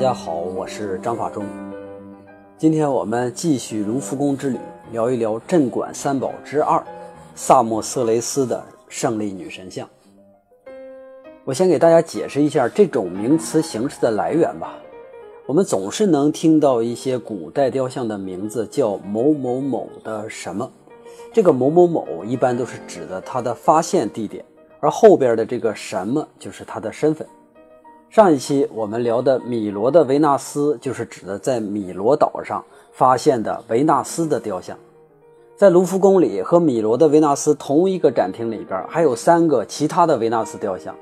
大家好，我是张法中。今天我们继续卢浮宫之旅，聊一聊镇馆三宝之二——萨莫色雷斯的胜利女神像。我先给大家解释一下这种名词形式的来源吧。我们总是能听到一些古代雕像的名字叫某某某的什么，这个某某某一般都是指的它的发现地点，而后边的这个什么就是它的身份。上一期我们聊的米罗的维纳斯，就是指的在米罗岛上发现的维纳斯的雕像。在卢浮宫里和米罗的维纳斯同一个展厅里边，还有三个其他的维纳斯雕像。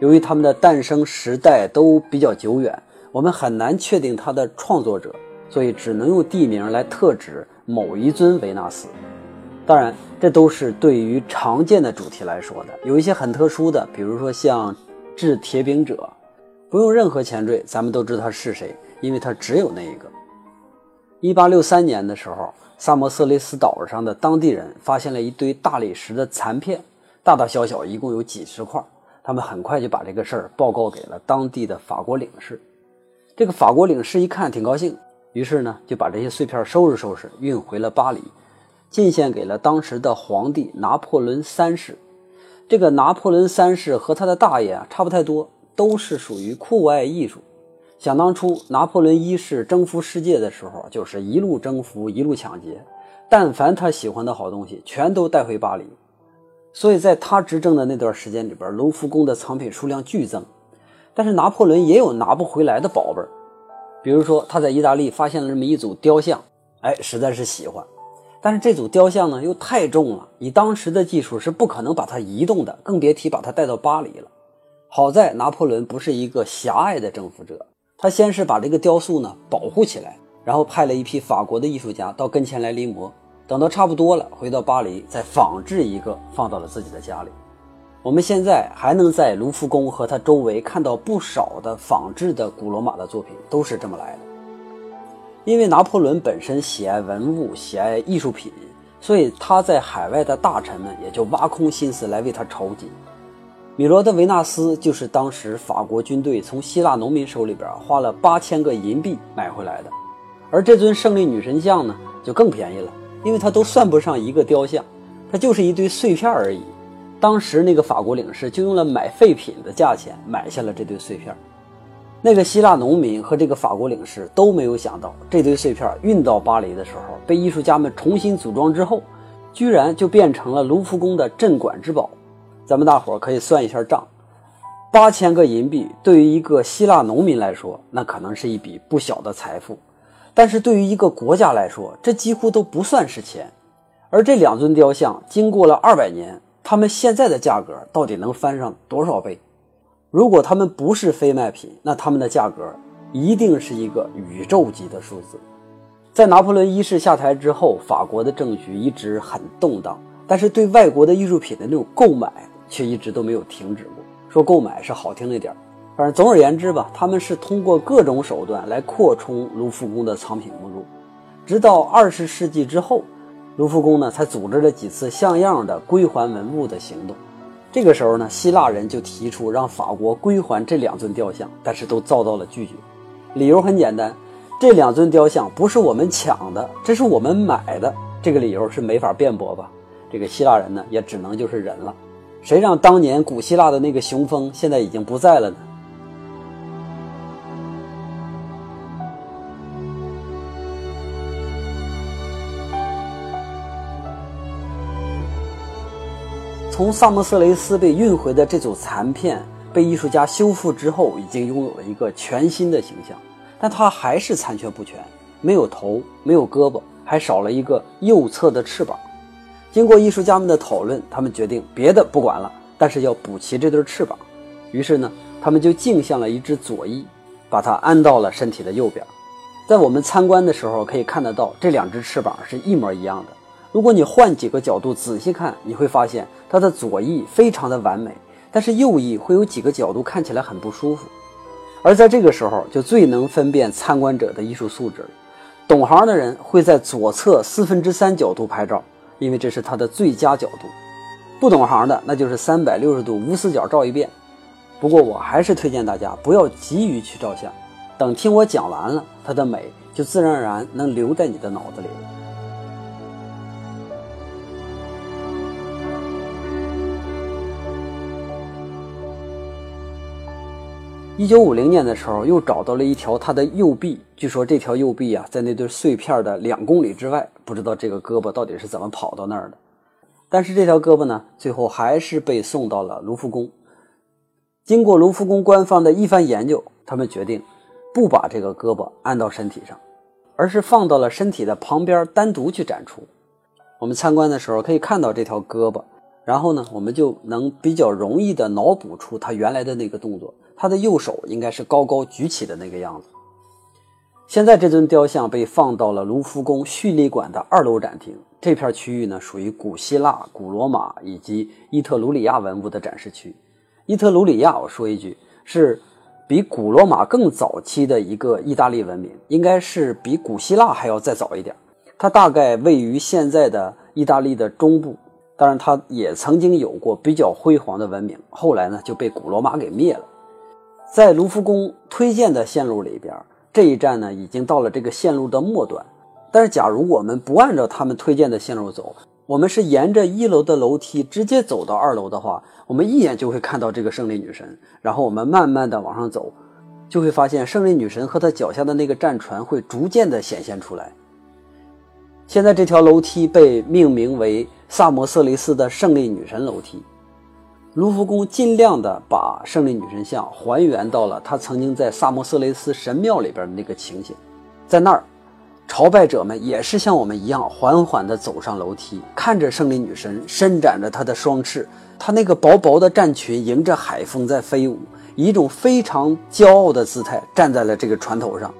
由于他们的诞生时代都比较久远，我们很难确定它的创作者，所以只能用地名来特指某一尊维纳斯。当然，这都是对于常见的主题来说的。有一些很特殊的，比如说像制铁饼者。不用任何前缀，咱们都知道他是谁，因为他只有那一个。一八六三年的时候，萨摩色雷斯岛上的当地人发现了一堆大理石的残片，大大小小一共有几十块。他们很快就把这个事儿报告给了当地的法国领事。这个法国领事一看挺高兴，于是呢就把这些碎片收拾收拾，运回了巴黎，进献给了当时的皇帝拿破仑三世。这个拿破仑三世和他的大爷啊差不太多。都是属于酷爱艺术。想当初，拿破仑一世征服世界的时候，就是一路征服，一路抢劫。但凡他喜欢的好东西，全都带回巴黎。所以，在他执政的那段时间里边，卢浮宫的藏品数量剧增。但是，拿破仑也有拿不回来的宝贝儿，比如说他在意大利发现了这么一组雕像，哎，实在是喜欢。但是这组雕像呢，又太重了，以当时的技术是不可能把它移动的，更别提把它带到巴黎了。好在拿破仑不是一个狭隘的征服者，他先是把这个雕塑呢保护起来，然后派了一批法国的艺术家到跟前来临摹，等到差不多了，回到巴黎再仿制一个放到了自己的家里。我们现在还能在卢浮宫和它周围看到不少的仿制的古罗马的作品，都是这么来的。因为拿破仑本身喜爱文物，喜爱艺术品，所以他在海外的大臣们也就挖空心思来为他筹集。米罗的维纳斯就是当时法国军队从希腊农民手里边花了八千个银币买回来的，而这尊胜利女神像呢就更便宜了，因为它都算不上一个雕像，它就是一堆碎片而已。当时那个法国领事就用了买废品的价钱买下了这堆碎片。那个希腊农民和这个法国领事都没有想到，这堆碎片运到巴黎的时候，被艺术家们重新组装之后，居然就变成了卢浮宫的镇馆之宝。咱们大伙儿可以算一下账，八千个银币对于一个希腊农民来说，那可能是一笔不小的财富；但是对于一个国家来说，这几乎都不算是钱。而这两尊雕像经过了二百年，它们现在的价格到底能翻上多少倍？如果它们不是非卖品，那它们的价格一定是一个宇宙级的数字。在拿破仑一世下台之后，法国的政局一直很动荡，但是对外国的艺术品的那种购买。却一直都没有停止过。说购买是好听一点，反正总而言之吧，他们是通过各种手段来扩充卢浮宫的藏品目录。直到二十世纪之后，卢浮宫呢才组织了几次像样的归还文物的行动。这个时候呢，希腊人就提出让法国归还这两尊雕像，但是都遭到了拒绝。理由很简单，这两尊雕像不是我们抢的，这是我们买的。这个理由是没法辩驳吧？这个希腊人呢，也只能就是忍了。谁让当年古希腊的那个雄风现在已经不在了呢？从萨莫色雷斯被运回的这组残片被艺术家修复之后，已经拥有了一个全新的形象，但它还是残缺不全，没有头，没有胳膊，还少了一个右侧的翅膀。经过艺术家们的讨论，他们决定别的不管了，但是要补齐这对翅膀。于是呢，他们就镜像了一只左翼，把它安到了身体的右边。在我们参观的时候，可以看得到这两只翅膀是一模一样的。如果你换几个角度仔细看，你会发现它的左翼非常的完美，但是右翼会有几个角度看起来很不舒服。而在这个时候，就最能分辨参观者的艺术素质了。懂行的人会在左侧四分之三角度拍照。因为这是它的最佳角度，不懂行的那就是三百六十度无死角照一遍。不过我还是推荐大家不要急于去照相，等听我讲完了，它的美就自然而然能留在你的脑子里了。一九五零年的时候，又找到了一条它的右臂。据说这条右臂啊，在那堆碎片的两公里之外，不知道这个胳膊到底是怎么跑到那儿的。但是这条胳膊呢，最后还是被送到了卢浮宫。经过卢浮宫官方的一番研究，他们决定不把这个胳膊安到身体上，而是放到了身体的旁边单独去展出。我们参观的时候可以看到这条胳膊，然后呢，我们就能比较容易的脑补出它原来的那个动作。他的右手应该是高高举起的那个样子。现在这尊雕像被放到了卢浮宫叙利馆的二楼展厅。这片区域呢，属于古希腊、古罗马以及伊特鲁里亚文物的展示区。伊特鲁里亚，我说一句，是比古罗马更早期的一个意大利文明，应该是比古希腊还要再早一点。它大概位于现在的意大利的中部。当然，它也曾经有过比较辉煌的文明，后来呢就被古罗马给灭了。在卢浮宫推荐的线路里边，这一站呢已经到了这个线路的末端。但是，假如我们不按照他们推荐的线路走，我们是沿着一楼的楼梯直接走到二楼的话，我们一眼就会看到这个胜利女神。然后我们慢慢的往上走，就会发现胜利女神和她脚下的那个战船会逐渐的显现出来。现在这条楼梯被命名为萨摩色雷斯的胜利女神楼梯。卢浮宫尽量的把胜利女神像还原到了她曾经在萨摩斯雷斯神庙里边的那个情形，在那儿，朝拜者们也是像我们一样缓缓地走上楼梯，看着胜利女神伸展着她的双翅，她那个薄薄的战裙迎着海风在飞舞，以一种非常骄傲的姿态站在了这个船头上。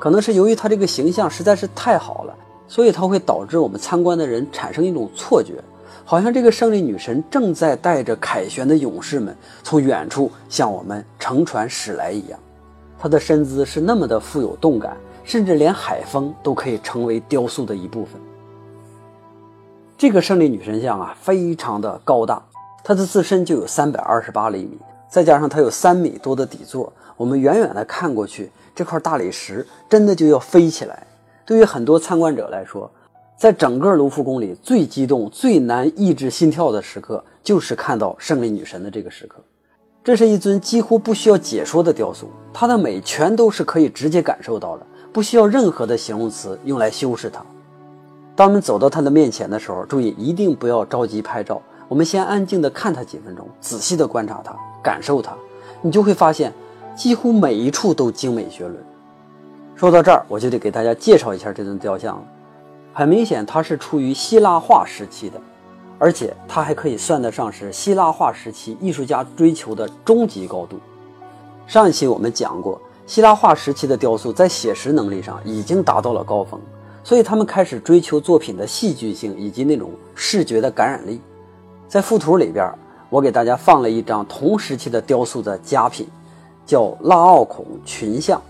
可能是由于她这个形象实在是太好了，所以它会导致我们参观的人产生一种错觉。好像这个胜利女神正在带着凯旋的勇士们从远处向我们乘船驶来一样，她的身姿是那么的富有动感，甚至连海风都可以成为雕塑的一部分。这个胜利女神像啊，非常的高大，它的自身就有三百二十八厘米，再加上它有三米多的底座，我们远远的看过去，这块大理石真的就要飞起来。对于很多参观者来说，在整个卢浮宫里，最激动、最难抑制心跳的时刻，就是看到胜利女神的这个时刻。这是一尊几乎不需要解说的雕塑，它的美全都是可以直接感受到的，不需要任何的形容词用来修饰它。当我们走到它的面前的时候，注意一定不要着急拍照，我们先安静的看它几分钟，仔细的观察它，感受它，你就会发现，几乎每一处都精美绝伦。说到这儿，我就得给大家介绍一下这尊雕像了。很明显，它是处于希腊化时期的，而且它还可以算得上是希腊化时期艺术家追求的终极高度。上一期我们讲过，希腊化时期的雕塑在写实能力上已经达到了高峰，所以他们开始追求作品的戏剧性以及那种视觉的感染力。在附图里边，我给大家放了一张同时期的雕塑的佳品，叫拉奥孔群像。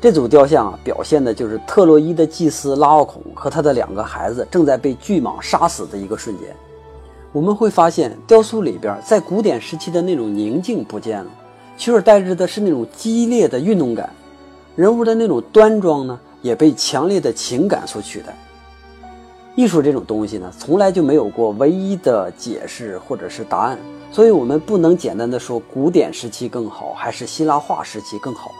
这组雕像啊，表现的就是特洛伊的祭司拉奥孔和他的两个孩子正在被巨蟒杀死的一个瞬间。我们会发现，雕塑里边在古典时期的那种宁静不见了，取而代之的是那种激烈的运动感。人物的那种端庄呢，也被强烈的情感所取代。艺术这种东西呢，从来就没有过唯一的解释或者是答案，所以我们不能简单的说古典时期更好，还是希腊化时期更好。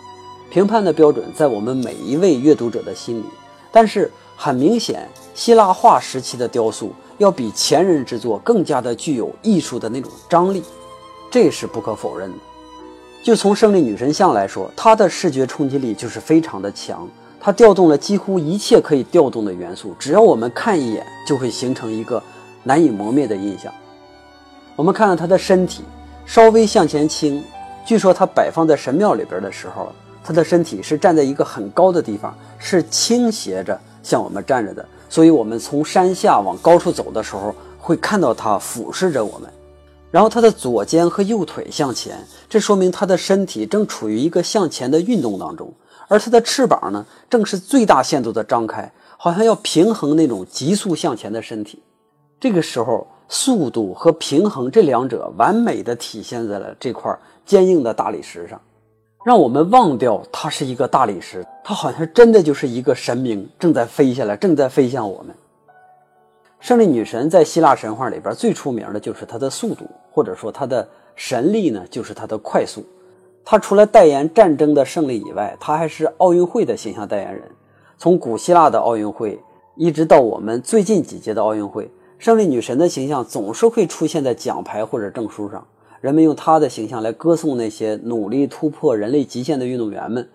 评判的标准在我们每一位阅读者的心里，但是很明显，希腊化时期的雕塑要比前人之作更加的具有艺术的那种张力，这是不可否认的。就从胜利女神像来说，它的视觉冲击力就是非常的强，它调动了几乎一切可以调动的元素，只要我们看一眼，就会形成一个难以磨灭的印象。我们看到它的身体稍微向前倾，据说它摆放在神庙里边的时候。他的身体是站在一个很高的地方，是倾斜着向我们站着的，所以我们从山下往高处走的时候，会看到他俯视着我们。然后他的左肩和右腿向前，这说明他的身体正处于一个向前的运动当中，而他的翅膀呢，正是最大限度的张开，好像要平衡那种急速向前的身体。这个时候，速度和平衡这两者完美的体现在了这块坚硬的大理石上。让我们忘掉它是一个大理石，它好像真的就是一个神明正在飞下来，正在飞向我们。胜利女神在希腊神话里边最出名的就是她的速度，或者说她的神力呢，就是她的快速。她除了代言战争的胜利以外，她还是奥运会的形象代言人。从古希腊的奥运会，一直到我们最近几届的奥运会，胜利女神的形象总是会出现在奖牌或者证书上。人们用她的形象来歌颂那些努力突破人类极限的运动员们。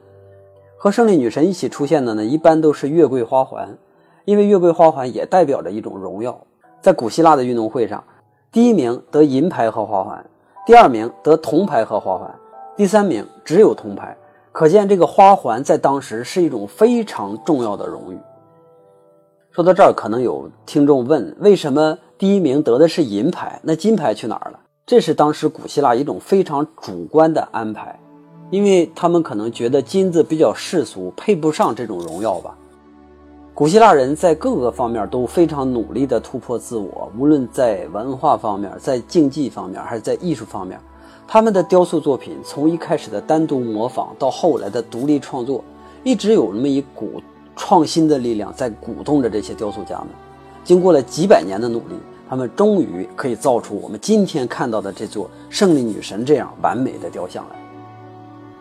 和胜利女神一起出现的呢，一般都是月桂花环，因为月桂花环也代表着一种荣耀。在古希腊的运动会上，第一名得银牌和花环，第二名得铜牌和花环，第三名只有铜牌。可见这个花环在当时是一种非常重要的荣誉。说到这儿，可能有听众问：为什么第一名得的是银牌，那金牌去哪儿了？这是当时古希腊一种非常主观的安排，因为他们可能觉得金子比较世俗，配不上这种荣耀吧。古希腊人在各个方面都非常努力地突破自我，无论在文化方面、在竞技方面，还是在艺术方面，他们的雕塑作品从一开始的单独模仿，到后来的独立创作，一直有那么一股创新的力量在鼓动着这些雕塑家们。经过了几百年的努力。他们终于可以造出我们今天看到的这座胜利女神这样完美的雕像来。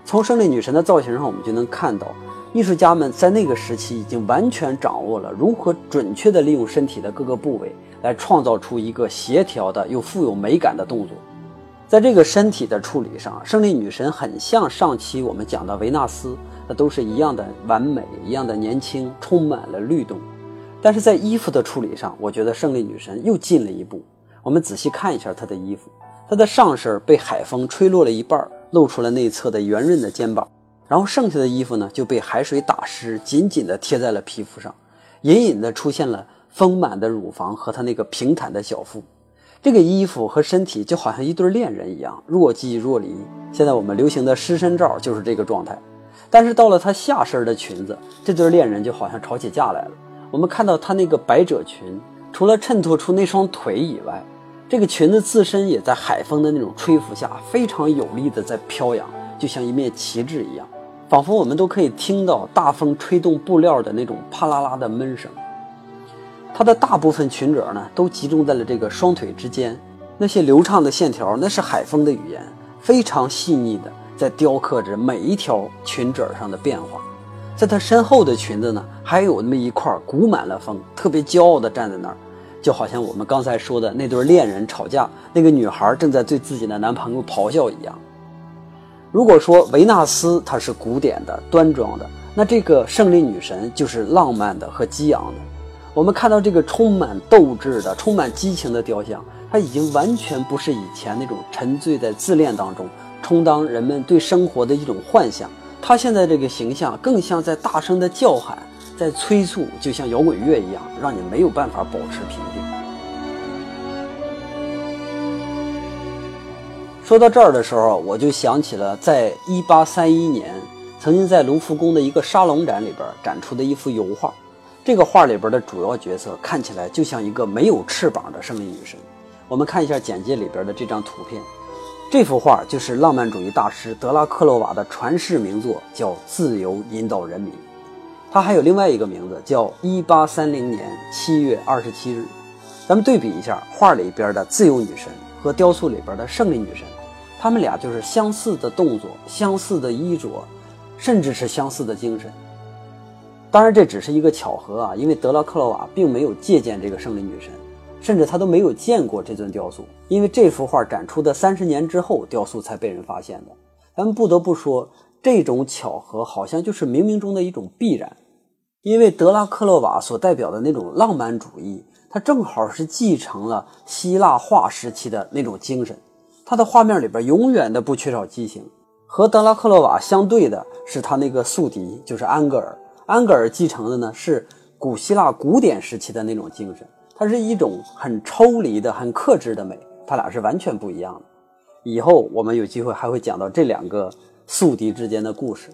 从胜利女神的造型上，我们就能看到，艺术家们在那个时期已经完全掌握了如何准确地利用身体的各个部位，来创造出一个协调的又富有美感的动作。在这个身体的处理上，胜利女神很像上期我们讲的维纳斯，那都是一样的完美，一样的年轻，充满了律动。但是在衣服的处理上，我觉得胜利女神又进了一步。我们仔细看一下她的衣服，她的上身被海风吹落了一半，露出了内侧的圆润的肩膀，然后剩下的衣服呢就被海水打湿，紧紧地贴在了皮肤上，隐隐地出现了丰满的乳房和她那个平坦的小腹。这个衣服和身体就好像一对恋人一样，若即若离。现在我们流行的湿身照就是这个状态。但是到了她下身的裙子，这对恋人就好像吵起架来了。我们看到她那个百褶裙，除了衬托出那双腿以外，这个裙子自身也在海风的那种吹拂下非常有力的在飘扬，就像一面旗帜一样，仿佛我们都可以听到大风吹动布料的那种啪啦啦的闷声。它的大部分裙褶呢，都集中在了这个双腿之间，那些流畅的线条，那是海风的语言，非常细腻的在雕刻着每一条裙褶上的变化。在她身后的裙子呢，还有那么一块鼓满了风，特别骄傲地站在那儿，就好像我们刚才说的那对恋人吵架，那个女孩正在对自己的男朋友咆哮一样。如果说维纳斯她是古典的、端庄的，那这个胜利女神就是浪漫的和激昂的。我们看到这个充满斗志的、充满激情的雕像，它已经完全不是以前那种沉醉在自恋当中，充当人们对生活的一种幻想。他现在这个形象更像在大声的叫喊，在催促，就像摇滚乐一样，让你没有办法保持平静。说到这儿的时候，我就想起了在一八三一年曾经在卢浮宫的一个沙龙展里边展出的一幅油画。这个画里边的主要角色看起来就像一个没有翅膀的胜利女神。我们看一下简介里边的这张图片。这幅画就是浪漫主义大师德拉克洛瓦的传世名作，叫《自由引导人民》。它还有另外一个名字，叫《一八三零年七月二十七日》。咱们对比一下画里边的自由女神和雕塑里边的胜利女神，她们俩就是相似的动作、相似的衣着，甚至是相似的精神。当然，这只是一个巧合啊，因为德拉克洛瓦并没有借鉴这个胜利女神。甚至他都没有见过这尊雕塑，因为这幅画展出的三十年之后，雕塑才被人发现的。咱们不得不说，这种巧合好像就是冥冥中的一种必然，因为德拉克洛瓦所代表的那种浪漫主义，他正好是继承了希腊画时期的那种精神。他的画面里边永远的不缺少激情。和德拉克洛瓦相对的是他那个宿敌，就是安格尔。安格尔继承的呢是古希腊古典时期的那种精神。它是一种很抽离的、很克制的美，它俩是完全不一样的。以后我们有机会还会讲到这两个宿敌之间的故事。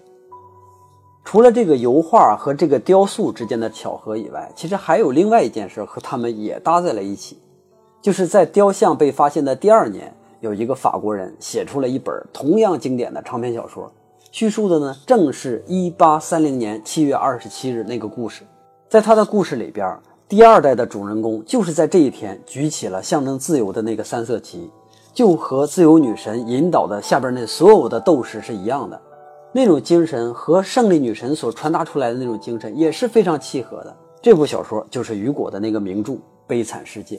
除了这个油画和这个雕塑之间的巧合以外，其实还有另外一件事和他们也搭在了一起，就是在雕像被发现的第二年，有一个法国人写出了一本同样经典的长篇小说，叙述的呢正是1830年7月27日那个故事。在他的故事里边，第二代的主人公就是在这一天举起了象征自由的那个三色旗，就和自由女神引导的下边那所有的斗士是一样的。那种精神和胜利女神所传达出来的那种精神也是非常契合的。这部小说就是雨果的那个名著《悲惨世界》。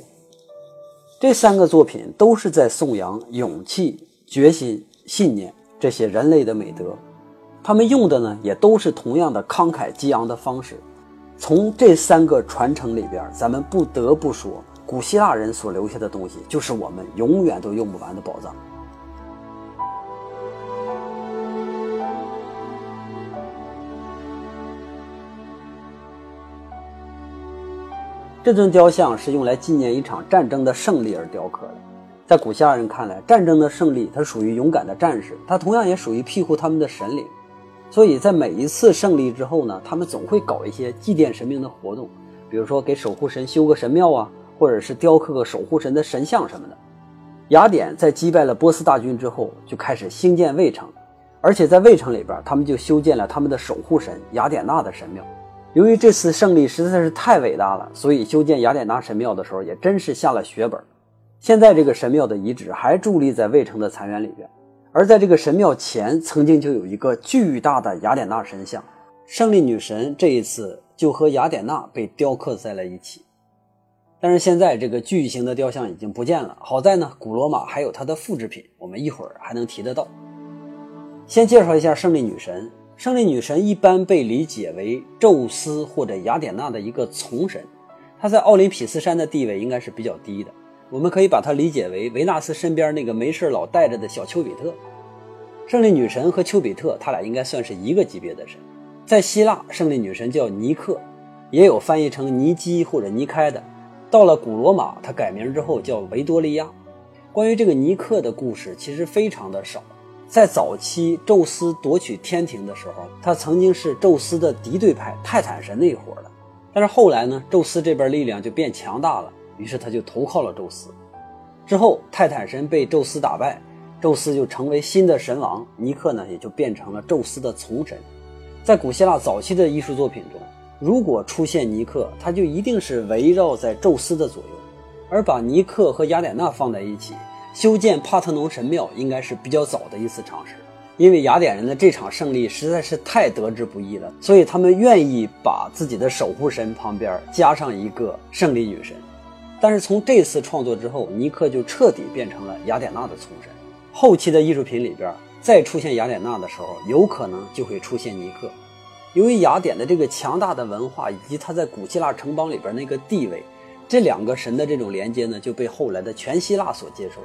这三个作品都是在颂扬勇气、决心、信念这些人类的美德，他们用的呢也都是同样的慷慨激昂的方式。从这三个传承里边，咱们不得不说，古希腊人所留下的东西就是我们永远都用不完的宝藏。这尊雕像是用来纪念一场战争的胜利而雕刻的。在古希腊人看来，战争的胜利，它属于勇敢的战士，它同样也属于庇护他们的神灵。所以在每一次胜利之后呢，他们总会搞一些祭奠神明的活动，比如说给守护神修个神庙啊，或者是雕刻个守护神的神像什么的。雅典在击败了波斯大军之后，就开始兴建卫城，而且在卫城里边，他们就修建了他们的守护神雅典娜的神庙。由于这次胜利实在是太伟大了，所以修建雅典娜神庙的时候也真是下了血本。现在这个神庙的遗址还伫立在卫城的残垣里边，而在这个神庙前曾经就有一个巨大的雅典娜神像，胜利女神这一次就和雅典娜被雕刻在了一起。但是现在这个巨型的雕像已经不见了，好在呢，古罗马还有它的复制品，我们一会儿还能提得到。先介绍一下胜利女神。胜利女神一般被理解为宙斯或者雅典娜的一个从神，她在奥林匹斯山的地位应该是比较低的。我们可以把它理解为维纳斯身边那个没事老带着的小丘比特。胜利女神和丘比特，他俩应该算是一个级别的神。在希腊，胜利女神叫尼克，也有翻译成尼基或者尼开的。到了古罗马，她改名之后叫维多利亚。关于这个尼克的故事，其实非常的少。在早期，宙斯夺取天庭的时候，他曾经是宙斯的敌对派泰坦神那一伙的。但是后来呢，宙斯这边力量就变强大了，于是他就投靠了宙斯。之后，泰坦神被宙斯打败，宙斯就成为新的神王，尼克呢也就变成了宙斯的从神。在古希腊早期的艺术作品中，如果出现尼克，他就一定是围绕在宙斯的左右，而把尼克和雅典娜放在一起。修建帕特农神庙应该是比较早的一次尝试，因为雅典人的这场胜利实在是太得之不易了，所以他们愿意把自己的守护神旁边加上一个胜利女神。但是从这次创作之后，尼克就彻底变成了雅典娜的从神。后期的艺术品里边再出现雅典娜的时候，有可能就会出现尼克。由于雅典的这个强大的文化以及它在古希腊城邦里边那个地位，这两个神的这种连接呢，就被后来的全希腊所接受。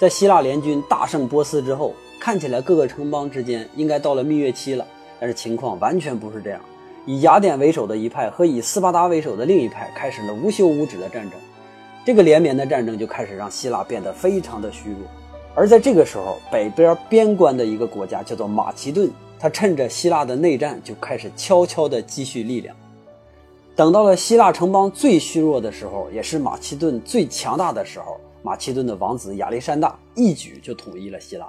在希腊联军大胜波斯之后，看起来各个城邦之间应该到了蜜月期了，但是情况完全不是这样。以雅典为首的一派和以斯巴达为首的另一派开始了无休无止的战争，这个连绵的战争就开始让希腊变得非常的虚弱。而在这个时候，北边边关的一个国家叫做马其顿，他趁着希腊的内战就开始悄悄地积蓄力量。等到了希腊城邦最虚弱的时候，也是马其顿最强大的时候。马其顿的王子亚历山大一举就统一了希腊，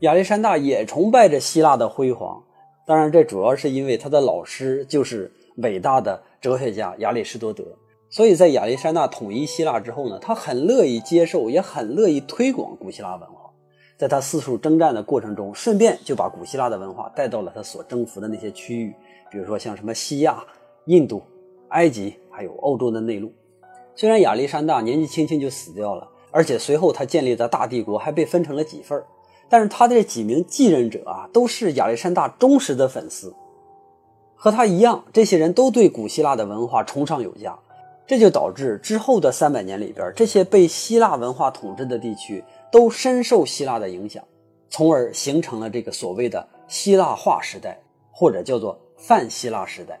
亚历山大也崇拜着希腊的辉煌。当然，这主要是因为他的老师就是伟大的哲学家亚里士多德。所以在亚历山大统一希腊之后呢，他很乐意接受，也很乐意推广古希腊文化。在他四处征战的过程中，顺便就把古希腊的文化带到了他所征服的那些区域，比如说像什么西亚、印度、埃及，还有欧洲的内陆。虽然亚历山大年纪轻轻就死掉了。而且随后他建立的大帝国还被分成了几份但是他的这几名继任者啊，都是亚历山大忠实的粉丝，和他一样，这些人都对古希腊的文化崇尚有加，这就导致之后的三百年里边，这些被希腊文化统治的地区都深受希腊的影响，从而形成了这个所谓的希腊化时代，或者叫做泛希腊时代。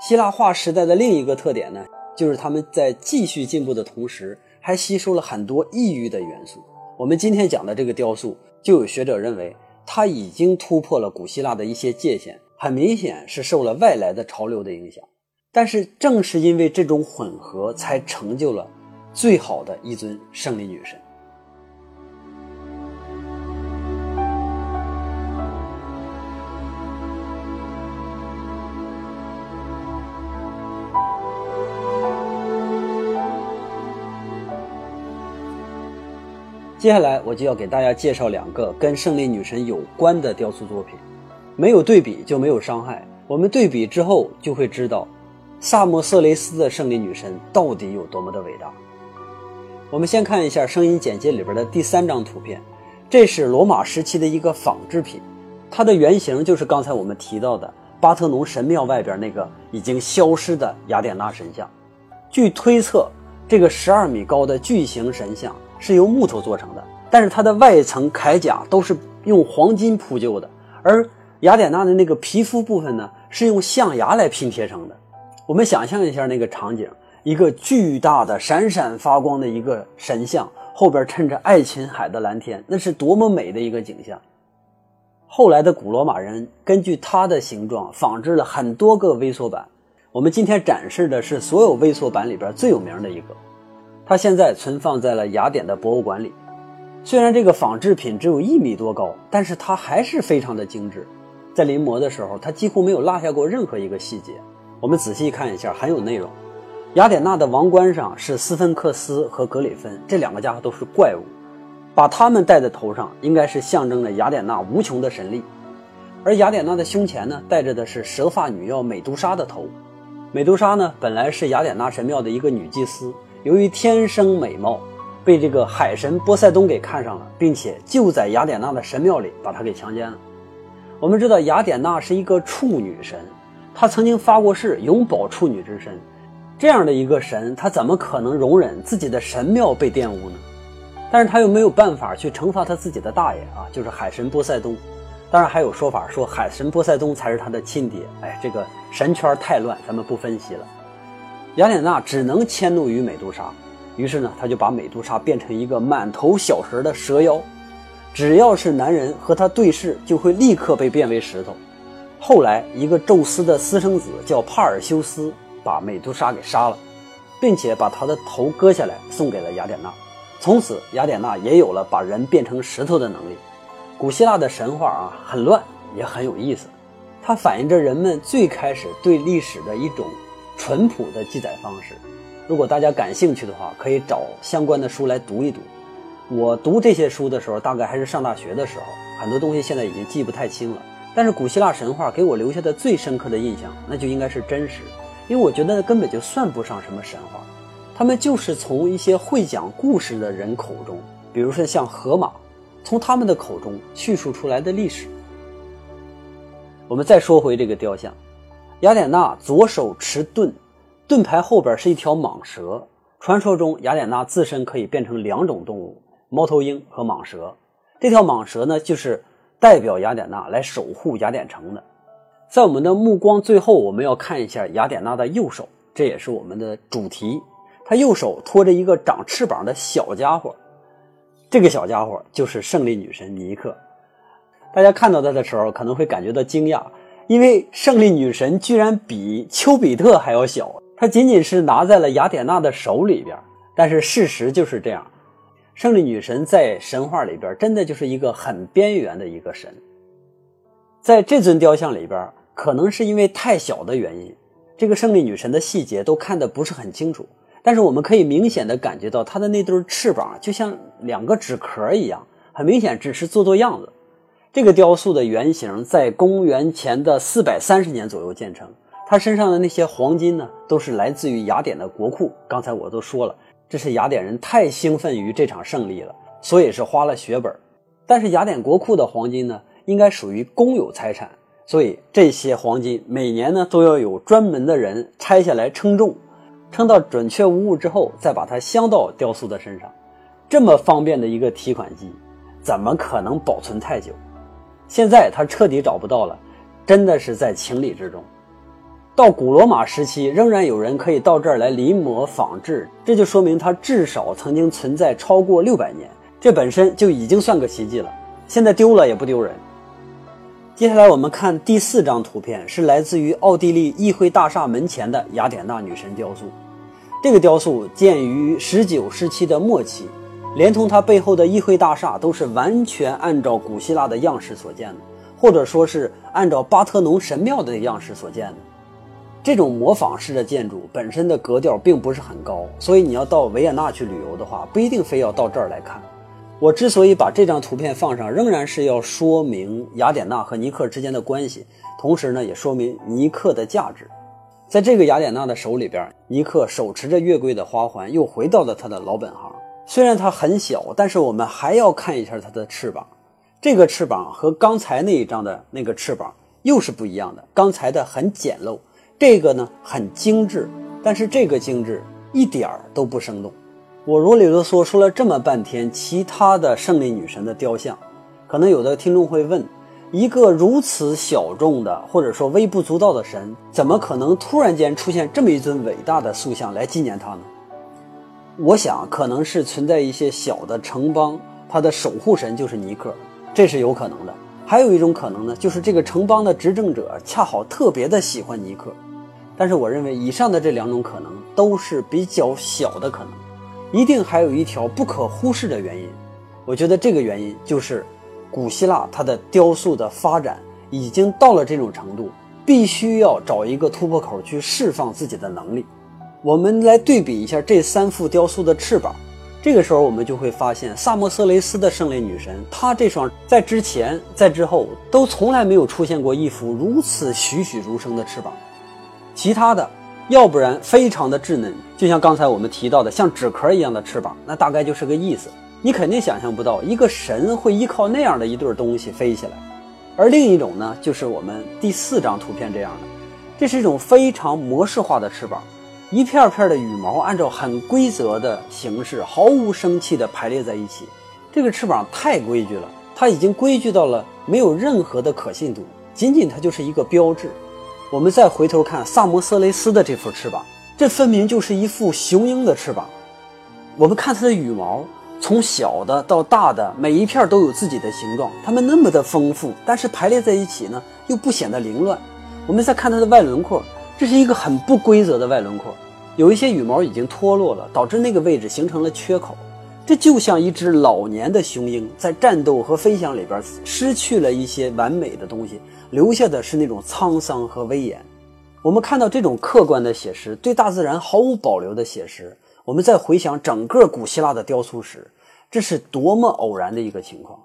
希腊化时代的另一个特点呢，就是他们在继续进步的同时。还吸收了很多异域的元素。我们今天讲的这个雕塑，就有学者认为，它已经突破了古希腊的一些界限，很明显是受了外来的潮流的影响。但是正是因为这种混合才成就了最好的一尊胜利女神。接下来我就要给大家介绍两个跟胜利女神有关的雕塑作品没有对比就没有伤害我们对比之后就会知道萨莫色雷斯的胜利女神到底有多么的伟大。我们先看一下声音简介里边的第三张图片，这是罗马时期的一个仿制品，它的原型就是刚才我们提到的巴特农神庙外边那个已经消失的雅典娜神像。据推测，这个十二米高的巨型神像是由木头做成的，但是它的外层铠甲都是用黄金铺就的，而雅典娜的那个皮肤部分呢，是用象牙来拼贴成的。我们想象一下那个场景：一个巨大的、闪闪发光的一个神像，后边衬着爱琴海的蓝天，那是多么美的一个景象。后来的古罗马人根据它的形状仿制了很多个微缩版。我们今天展示的是所有微缩版里边最有名的一个，它现在存放在了雅典的博物馆里。虽然这个仿制品只有一米多高，但是它还是非常的精致。在临摹的时候，它几乎没有落下过任何一个细节。我们仔细看一下，很有内容。雅典娜的王冠上是斯芬克斯和格里芬这两个家伙都是怪物，把他们戴在头上，应该是象征着雅典娜无穷的神力。而雅典娜的胸前呢，戴着的是蛇发女妖美杜莎的头。美杜莎呢，本来是雅典娜神庙的一个女祭司，由于天生美貌，被这个海神波塞冬给看上了，并且就在雅典娜的神庙里把她给强奸了。我们知道雅典娜是一个处女神，他曾经发过誓永保处女之身。这样的一个神，他怎么可能容忍自己的神庙被玷污呢？但是他又没有办法去惩罚他自己的大爷啊，就是海神波塞冬。当然还有说法说海神波塞冬才是他的亲爹，哎，这个神圈太乱，咱们不分析了。雅典娜只能迁怒于美杜莎，于是呢，他就把美杜莎变成一个满头小蛇的蛇妖，只要是男人和他对视，就会立刻被变为石头。后来，一个宙斯的私生子叫帕尔修斯，把美杜莎给杀了，并且把他的头割下来送给了雅典娜，从此雅典娜也有了把人变成石头的能力。古希腊的神话啊，很乱，也很有意思。它反映着人们最开始对历史的一种淳朴的记载方式。如果大家感兴趣的话，可以找相关的书来读一读。我读这些书的时候，大概还是上大学的时候，很多东西现在已经记不太清了。但是古希腊神话给我留下的最深刻的印象，那就应该是真实，因为我觉得那根本就算不上什么神话，他们就是从一些会讲故事的人口中，比如说像荷马。从他们的口中叙述出来的历史。我们再说回这个雕像，雅典娜左手持盾，盾牌后边是一条蟒蛇。传说中，雅典娜自身可以变成两种动物：猫头鹰和蟒蛇。这条蟒蛇呢，就是代表雅典娜来守护雅典城的。在我们的目光最后，我们要看一下雅典娜的右手，这也是我们的主题。她右手托着一个长翅膀的小家伙。这个小家伙就是胜利女神尼克。大家看到她的时候可能会感觉到惊讶，因为胜利女神居然比丘比特还要小。她仅仅是拿在了雅典娜的手里边。但是事实就是这样，胜利女神在神话里边真的就是一个很边缘的一个神。在这尊雕像里边，可能是因为太小的原因，这个胜利女神的细节都看得不是很清楚。但是我们可以明显的感觉到，她的那对翅膀就像两个纸壳一样，很明显只是做做样子。这个雕塑的原型在公元前的四百三十年左右建成，她身上的那些黄金呢，都是来自于雅典的国库。刚才我都说了，这是雅典人太兴奋于这场胜利了，所以是花了血本。但是雅典国库的黄金呢，应该属于公有财产，所以这些黄金每年呢都要有专门的人拆下来称重。称到准确无误之后，再把它镶到雕塑的身上，这么方便的一个提款机，怎么可能保存太久？现在它彻底找不到了，真的是在情理之中。到古罗马时期，仍然有人可以到这儿来临摹仿制，这就说明它至少曾经存在超过六百年，这本身就已经算个奇迹了。现在丢了也不丢人。接下来我们看第四张图片，是来自于奥地利议会大厦门前的雅典娜女神雕塑。这个雕塑建于十九世纪的末期，连同它背后的议会大厦都是完全按照古希腊的样式所建的，或者说是按照巴特农神庙的样式所建的。这种模仿式的建筑本身的格调并不是很高，所以你要到维也纳去旅游的话，不一定非要到这儿来看。我之所以把这张图片放上，仍然是要说明雅典娜和尼克之间的关系，同时呢，也说明尼克的价值。在这个雅典娜的手里边，尼克手持着月桂的花环，又回到了他的老本行。虽然它很小，但是我们还要看一下它的翅膀。这个翅膀和刚才那一张的那个翅膀又是不一样的。刚才的很简陋，这个呢很精致，但是这个精致一点儿都不生动。我啰里啰嗦说了这么半天，其他的胜利女神的雕像，可能有的听众会问。一个如此小众的，或者说微不足道的神，怎么可能突然间出现这么一尊伟大的塑像来纪念他呢？我想，可能是存在一些小的城邦，它的守护神就是尼克，这是有可能的。还有一种可能呢，就是这个城邦的执政者恰好特别的喜欢尼克。但是，我认为以上的这两种可能都是比较小的可能，一定还有一条不可忽视的原因。我觉得这个原因就是。古希腊它的雕塑的发展已经到了这种程度，必须要找一个突破口去释放自己的能力。我们来对比一下这三幅雕塑的翅膀，这个时候我们就会发现，萨莫色雷斯的胜利女神，她这双在之前在之后都从来没有出现过一幅如此栩栩如生的翅膀。其他的，要不然非常的稚嫩，就像刚才我们提到的像纸壳一样的翅膀，那大概就是个意思。你肯定想象不到，一个神会依靠那样的一对东西飞起来，而另一种呢，就是我们第四张图片这样的，这是一种非常模式化的翅膀，一片片的羽毛按照很规则的形式，毫无生气地排列在一起。这个翅膀太规矩了，它已经规矩到了没有任何的可信度，仅仅它就是一个标志。我们再回头看萨摩色雷斯的这副翅膀，这分明就是一副雄鹰的翅膀。我们看它的羽毛。从小的到大的，每一片都有自己的形状，它们那么的丰富，但是排列在一起呢，又不显得凌乱。我们再看它的外轮廓，这是一个很不规则的外轮廓，有一些羽毛已经脱落了，导致那个位置形成了缺口。这就像一只老年的雄鹰在战斗和飞翔里边失去了一些完美的东西，留下的是那种沧桑和威严。我们看到这种客观的写实，对大自然毫无保留的写实。我们再回想整个古希腊的雕塑史，这是多么偶然的一个情况。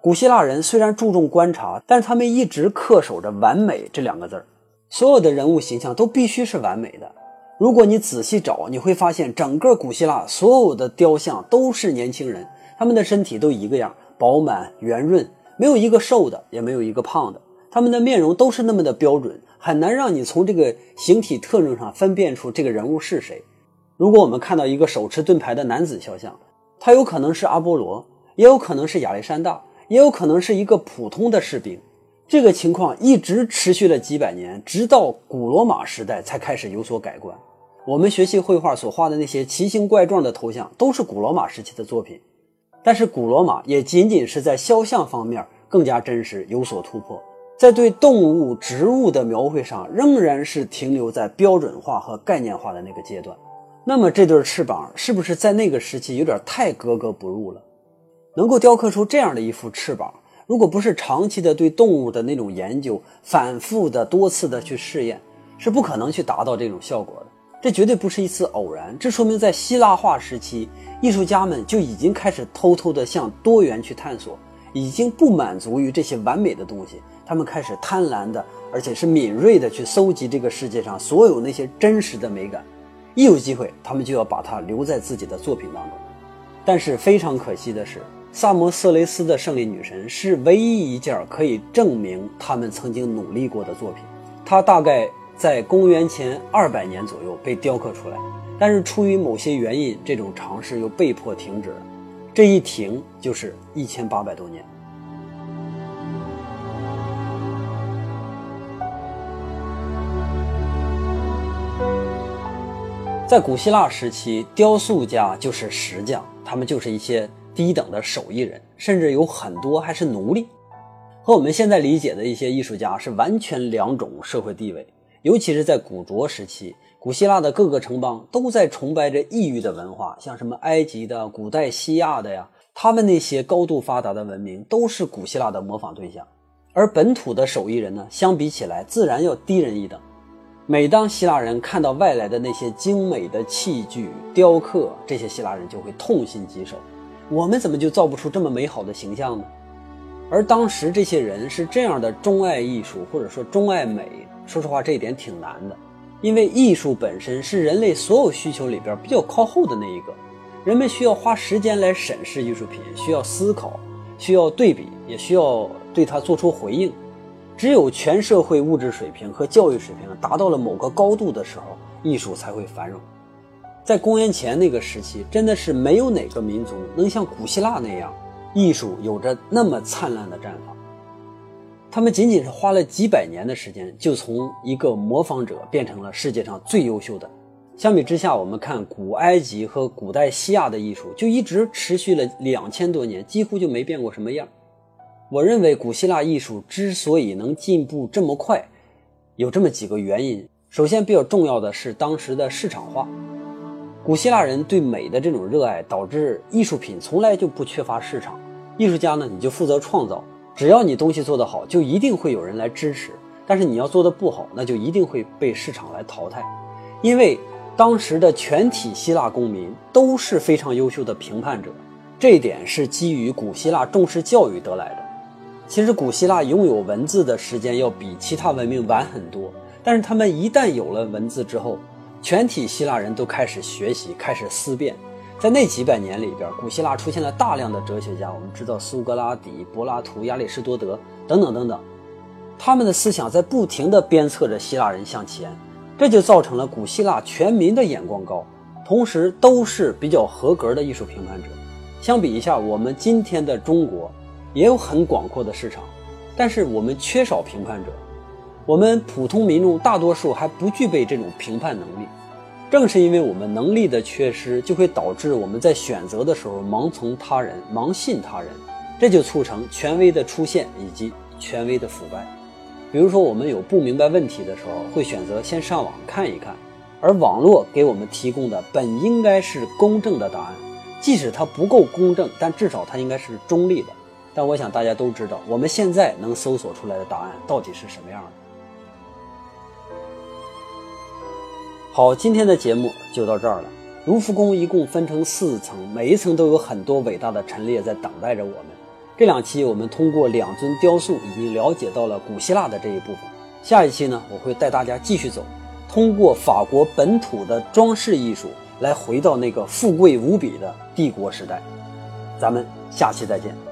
古希腊人虽然注重观察，但是他们一直恪守着“完美”这两个字儿，所有的人物形象都必须是完美的。如果你仔细找，你会发现整个古希腊所有的雕像都是年轻人，他们的身体都一个样，饱满圆润，没有一个瘦的，也没有一个胖的，他们的面容都是那么的标准，很难让你从这个形体特征上分辨出这个人物是谁。如果我们看到一个手持盾牌的男子肖像，他有可能是阿波罗，也有可能是亚历山大，也有可能是一个普通的士兵。这个情况一直持续了几百年，直到古罗马时代才开始有所改观。我们学习绘画所画的那些奇形怪状的头像，都是古罗马时期的作品。但是古罗马也仅仅是在肖像方面更加真实，有所突破，在对动物、植物的描绘上，仍然是停留在标准化和概念化的那个阶段。那么这对翅膀是不是在那个时期有点太格格不入了？能够雕刻出这样的一副翅膀，如果不是长期的对动物的那种研究，反复的多次的去试验，是不可能去达到这种效果的。这绝对不是一次偶然，这说明在希腊化时期，艺术家们就已经开始偷偷的向多元去探索，已经不满足于这些完美的东西，他们开始贪婪的，而且是敏锐的去搜集这个世界上所有那些真实的美感。一有机会，他们就要把它留在自己的作品当中。但是非常可惜的是，萨摩色雷斯的胜利女神是唯一一件可以证明他们曾经努力过的作品。它大概在公元前二百年左右被雕刻出来，但是出于某些原因，这种尝试又被迫停止了。这一停就是一千八百多年。在古希腊时期，雕塑家就是石匠，他们就是一些低等的手艺人，甚至有很多还是奴隶，和我们现在理解的一些艺术家是完全两种社会地位。尤其是在古拙时期，古希腊的各个城邦都在崇拜着异域的文化，像什么埃及的、古代西亚的呀，他们那些高度发达的文明都是古希腊的模仿对象，而本土的手艺人呢，相比起来自然要低人一等。每当希腊人看到外来的那些精美的器具、雕刻，这些希腊人就会痛心疾首。我们怎么就造不出这么美好的形象呢？而当时这些人是这样的钟爱艺术，或者说钟爱美，说实话这一点挺难的，因为艺术本身是人类所有需求里边比较靠后的那一个，人们需要花时间来审视艺术品，需要思考，需要对比，也需要对它做出回应。只有全社会物质水平和教育水平达到了某个高度的时候，艺术才会繁荣。在公元前那个时期，真的是没有哪个民族能像古希腊那样，艺术有着那么灿烂的绽放。他们仅仅是花了几百年的时间，就从一个模仿者变成了世界上最优秀的。相比之下，我们看古埃及和古代西亚的艺术，就一直持续了两千多年，几乎就没变过什么样。我认为古希腊艺术之所以能进步这么快，有这么几个原因。首先，比较重要的是当时的市场化。古希腊人对美的这种热爱，导致艺术品从来就不缺乏市场。艺术家呢，你就负责创造，只要你东西做得好，就一定会有人来支持。但是你要做得不好，那就一定会被市场来淘汰。因为当时的全体希腊公民都是非常优秀的评判者，这一点是基于古希腊重视教育得来的。其实，古希腊拥有文字的时间要比其他文明晚很多。但是，他们一旦有了文字之后，全体希腊人都开始学习，开始思辨。在那几百年里边，古希腊出现了大量的哲学家，我们知道苏格拉底、柏拉图、亚里士多德等等等等，他们的思想在不停地鞭策着希腊人向前，这就造成了古希腊全民的眼光高，同时都是比较合格的艺术评判者。相比一下，我们今天的中国。也有很广阔的市场，但是我们缺少评判者，我们普通民众大多数还不具备这种评判能力。正是因为我们能力的缺失，就会导致我们在选择的时候盲从他人、盲信他人，这就促成权威的出现以及权威的腐败。比如说，我们有不明白问题的时候，会选择先上网看一看，而网络给我们提供的本应该是公正的答案，即使它不够公正，但至少它应该是中立的。但我想大家都知道，我们现在能搜索出来的答案到底是什么样的。好，今天的节目就到这儿了。卢浮宫一共分成四层，每一层都有很多伟大的陈列在等待着我们。这两期我们通过两尊雕塑已经了解到了古希腊的这一部分。下一期呢，我会带大家继续走，通过法国本土的装饰艺术来回到那个富贵无比的帝国时代。咱们下期再见。